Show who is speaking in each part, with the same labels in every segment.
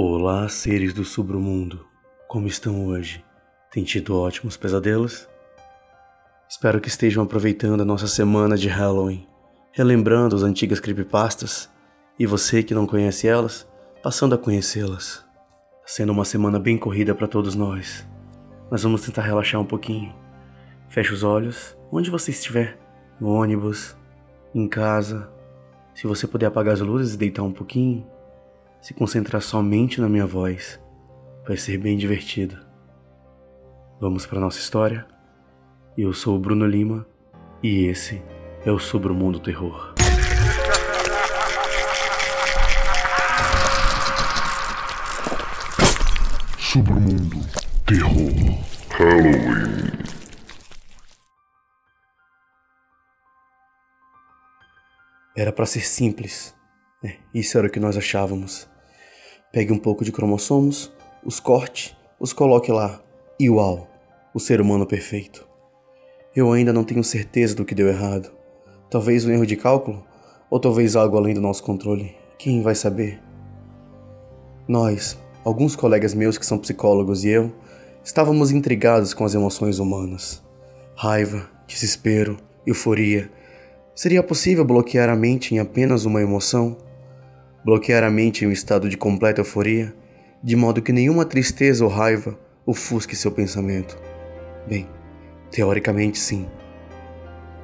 Speaker 1: Olá, seres do submundo. Como estão hoje? Tem tido ótimos pesadelos? Espero que estejam aproveitando a nossa semana de Halloween, relembrando as antigas creepypastas e você que não conhece elas, passando a conhecê-las. Sendo uma semana bem corrida para todos nós, mas vamos tentar relaxar um pouquinho. Feche os olhos, onde você estiver, no ônibus, em casa. Se você puder apagar as luzes e deitar um pouquinho, se concentrar somente na minha voz, vai ser bem divertido. Vamos para nossa história? Eu sou o Bruno Lima e esse é o Sobre o Mundo Terror.
Speaker 2: Sobre o Mundo Terror Halloween.
Speaker 1: Era para ser simples. É, isso era o que nós achávamos. Pegue um pouco de cromossomos, os corte, os coloque lá e uau, o ser humano perfeito. Eu ainda não tenho certeza do que deu errado. Talvez um erro de cálculo, ou talvez algo além do nosso controle. Quem vai saber? Nós, alguns colegas meus que são psicólogos e eu, estávamos intrigados com as emoções humanas. Raiva, desespero, euforia. Seria possível bloquear a mente em apenas uma emoção? Bloquear a mente em um estado de completa euforia, de modo que nenhuma tristeza ou raiva ofusque seu pensamento. Bem, teoricamente sim.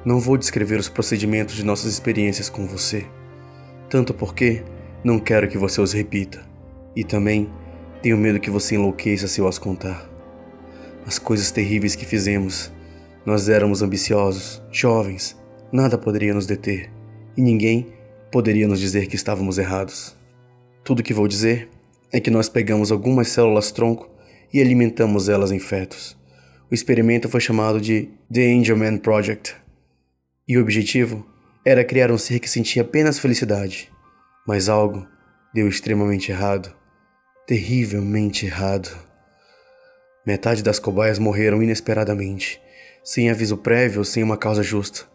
Speaker 1: Não vou descrever os procedimentos de nossas experiências com você, tanto porque não quero que você os repita, e também tenho medo que você enlouqueça se eu as contar. As coisas terríveis que fizemos, nós éramos ambiciosos, jovens, nada poderia nos deter, e ninguém poderia nos dizer que estávamos errados. Tudo que vou dizer é que nós pegamos algumas células tronco e alimentamos elas em fetos. O experimento foi chamado de The Angel Man Project. E o objetivo era criar um ser que sentia apenas felicidade. Mas algo deu extremamente errado. Terrivelmente errado. Metade das cobaias morreram inesperadamente, sem aviso prévio ou sem uma causa justa.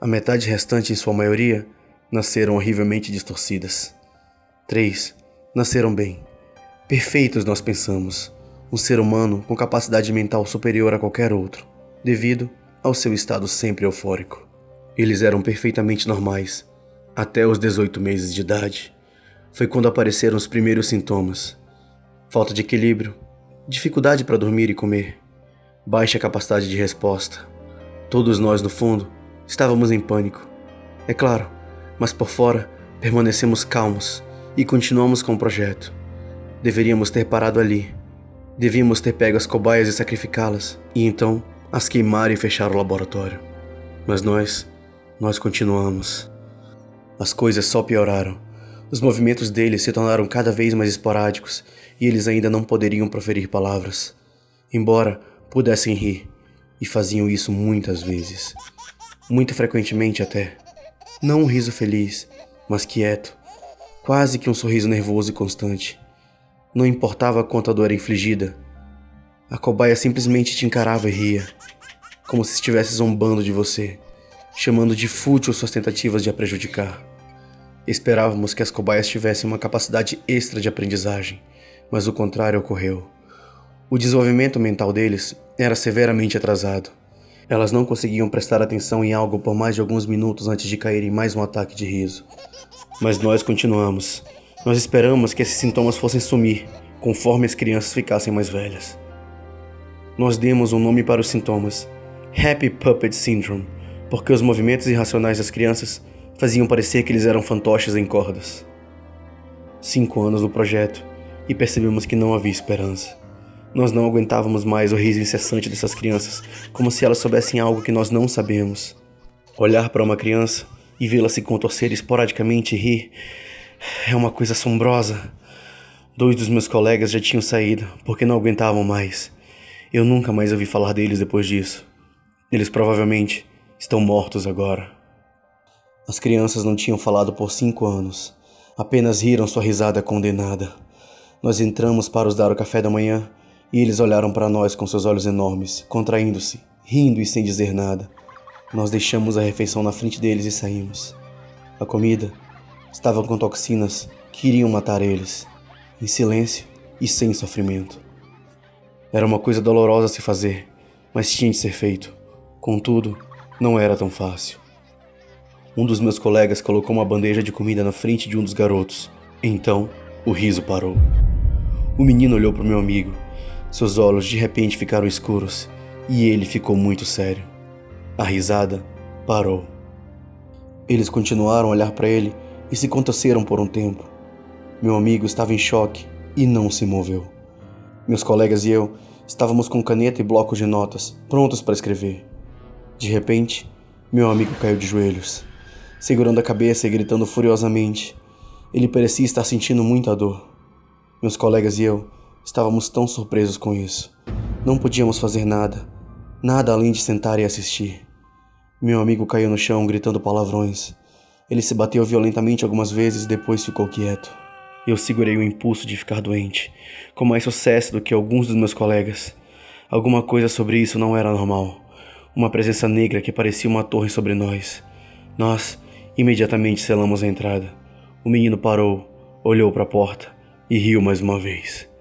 Speaker 1: A metade restante, em sua maioria, nasceram horrivelmente distorcidas. Três nasceram bem. Perfeitos, nós pensamos. Um ser humano com capacidade mental superior a qualquer outro, devido ao seu estado sempre eufórico. Eles eram perfeitamente normais, até os 18 meses de idade. Foi quando apareceram os primeiros sintomas: falta de equilíbrio, dificuldade para dormir e comer, baixa capacidade de resposta. Todos nós, no fundo, estávamos em pânico. É claro, mas por fora permanecemos calmos e continuamos com o projeto. Deveríamos ter parado ali. Devíamos ter pego as cobaias e sacrificá-las, e então as queimar e fechar o laboratório. Mas nós, nós continuamos. As coisas só pioraram. Os movimentos deles se tornaram cada vez mais esporádicos e eles ainda não poderiam proferir palavras, embora pudessem rir, e faziam isso muitas vezes. Muito frequentemente até. Não um riso feliz, mas quieto, quase que um sorriso nervoso e constante. Não importava quanto a dor era infligida, a cobaia simplesmente te encarava e ria, como se estivesse zombando de você, chamando de fútil suas tentativas de a prejudicar. Esperávamos que as cobaias tivessem uma capacidade extra de aprendizagem, mas o contrário ocorreu. O desenvolvimento mental deles era severamente atrasado. Elas não conseguiam prestar atenção em algo por mais de alguns minutos antes de cair em mais um ataque de riso. Mas nós continuamos. Nós esperamos que esses sintomas fossem sumir conforme as crianças ficassem mais velhas. Nós demos um nome para os sintomas: Happy Puppet Syndrome, porque os movimentos irracionais das crianças faziam parecer que eles eram fantoches em cordas. Cinco anos no projeto e percebemos que não havia esperança. Nós não aguentávamos mais o riso incessante dessas crianças, como se elas soubessem algo que nós não sabemos. Olhar para uma criança e vê-la se contorcer esporadicamente e rir é uma coisa assombrosa. Dois dos meus colegas já tinham saído porque não aguentavam mais. Eu nunca mais ouvi falar deles depois disso. Eles provavelmente estão mortos agora. As crianças não tinham falado por cinco anos. Apenas riram sua risada condenada. Nós entramos para os dar o café da manhã e eles olharam para nós com seus olhos enormes, contraindo-se, rindo e sem dizer nada. Nós deixamos a refeição na frente deles e saímos. A comida estava com toxinas que iriam matar eles. em silêncio e sem sofrimento. Era uma coisa dolorosa a se fazer, mas tinha de ser feito. Contudo, não era tão fácil. Um dos meus colegas colocou uma bandeja de comida na frente de um dos garotos. Então, o riso parou. O menino olhou para o meu amigo. Seus olhos de repente ficaram escuros e ele ficou muito sério. A risada parou. Eles continuaram a olhar para ele e se contorceram por um tempo. Meu amigo estava em choque e não se moveu. Meus colegas e eu estávamos com caneta e blocos de notas, prontos para escrever. De repente, meu amigo caiu de joelhos, segurando a cabeça e gritando furiosamente. Ele parecia estar sentindo muita dor. Meus colegas e eu estávamos tão surpresos com isso. Não podíamos fazer nada, nada além de sentar e assistir. Meu amigo caiu no chão gritando palavrões. Ele se bateu violentamente algumas vezes e depois ficou quieto. Eu segurei o impulso de ficar doente, com mais sucesso do que alguns dos meus colegas. Alguma coisa sobre isso não era normal. Uma presença negra que parecia uma torre sobre nós. Nós imediatamente selamos a entrada. O menino parou, olhou para a porta e riu mais uma vez.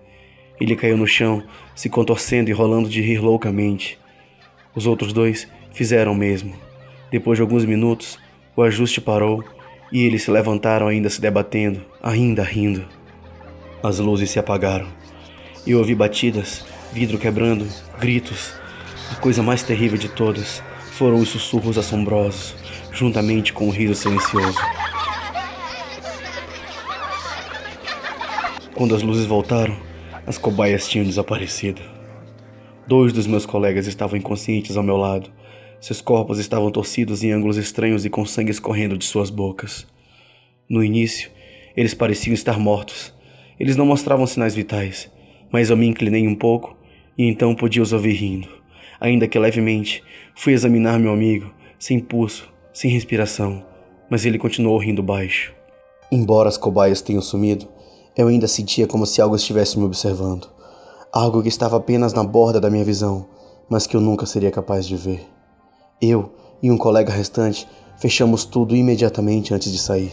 Speaker 1: Ele caiu no chão, se contorcendo e rolando de rir loucamente. Os outros dois fizeram o mesmo. Depois de alguns minutos, o ajuste parou e eles se levantaram ainda se debatendo, ainda rindo. As luzes se apagaram. Eu ouvi batidas, vidro quebrando, gritos. A coisa mais terrível de todas foram os sussurros assombrosos, juntamente com o riso silencioso. Quando as luzes voltaram, as cobaias tinham desaparecido. Dois dos meus colegas estavam inconscientes ao meu lado seus corpos estavam torcidos em ângulos estranhos e com sangue escorrendo de suas bocas. No início, eles pareciam estar mortos. Eles não mostravam sinais vitais, mas eu me inclinei um pouco e então podia os ouvir rindo. Ainda que levemente, fui examinar meu amigo, sem pulso, sem respiração, mas ele continuou rindo baixo. Embora as cobaias tenham sumido, eu ainda sentia como se algo estivesse me observando. Algo que estava apenas na borda da minha visão, mas que eu nunca seria capaz de ver. Eu e um colega restante fechamos tudo imediatamente antes de sair.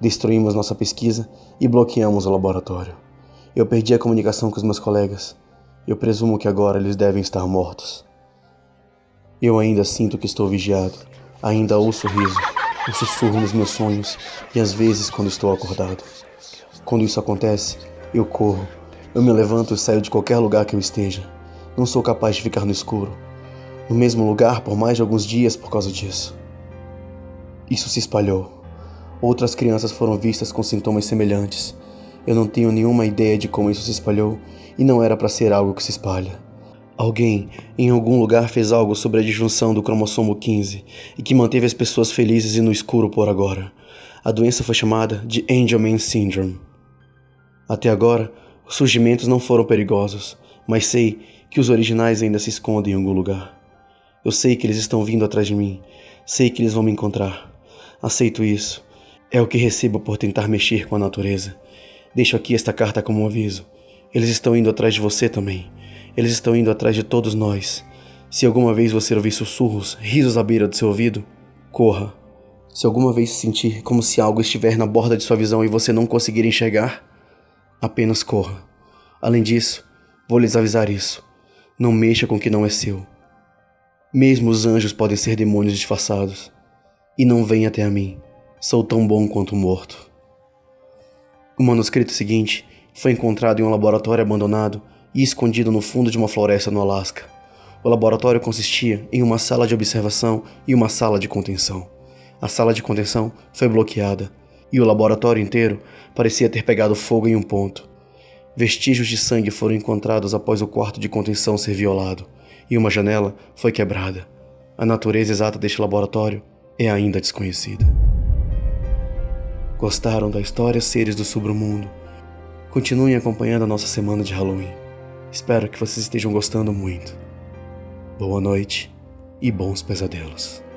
Speaker 1: Destruímos nossa pesquisa e bloqueamos o laboratório. Eu perdi a comunicação com os meus colegas. Eu presumo que agora eles devem estar mortos. Eu ainda sinto que estou vigiado. Ainda ouço o riso, o sussurro nos meus sonhos e às vezes quando estou acordado. Quando isso acontece, eu corro. Eu me levanto e saio de qualquer lugar que eu esteja. Não sou capaz de ficar no escuro no mesmo lugar por mais de alguns dias por causa disso. Isso se espalhou. Outras crianças foram vistas com sintomas semelhantes. Eu não tenho nenhuma ideia de como isso se espalhou e não era para ser algo que se espalha. Alguém em algum lugar fez algo sobre a disjunção do cromossomo 15 e que manteve as pessoas felizes e no escuro por agora. A doença foi chamada de Angelman Syndrome. Até agora, os surgimentos não foram perigosos, mas sei que os originais ainda se escondem em algum lugar. Eu sei que eles estão vindo atrás de mim. Sei que eles vão me encontrar. Aceito isso. É o que recebo por tentar mexer com a natureza. Deixo aqui esta carta como um aviso. Eles estão indo atrás de você também. Eles estão indo atrás de todos nós. Se alguma vez você ouvir sussurros, risos à beira do seu ouvido, corra. Se alguma vez sentir como se algo estiver na borda de sua visão e você não conseguir enxergar, apenas corra. Além disso, vou lhes avisar isso. Não mexa com o que não é seu. Mesmo os anjos podem ser demônios disfarçados. E não vem até a mim. Sou tão bom quanto morto. O manuscrito seguinte foi encontrado em um laboratório abandonado e escondido no fundo de uma floresta no Alasca. O laboratório consistia em uma sala de observação e uma sala de contenção. A sala de contenção foi bloqueada e o laboratório inteiro parecia ter pegado fogo em um ponto. Vestígios de sangue foram encontrados após o quarto de contenção ser violado e uma janela foi quebrada. A natureza exata deste laboratório é ainda desconhecida. Gostaram da história Seres do Submundo? Continuem acompanhando a nossa semana de Halloween. Espero que vocês estejam gostando muito. Boa noite e bons pesadelos.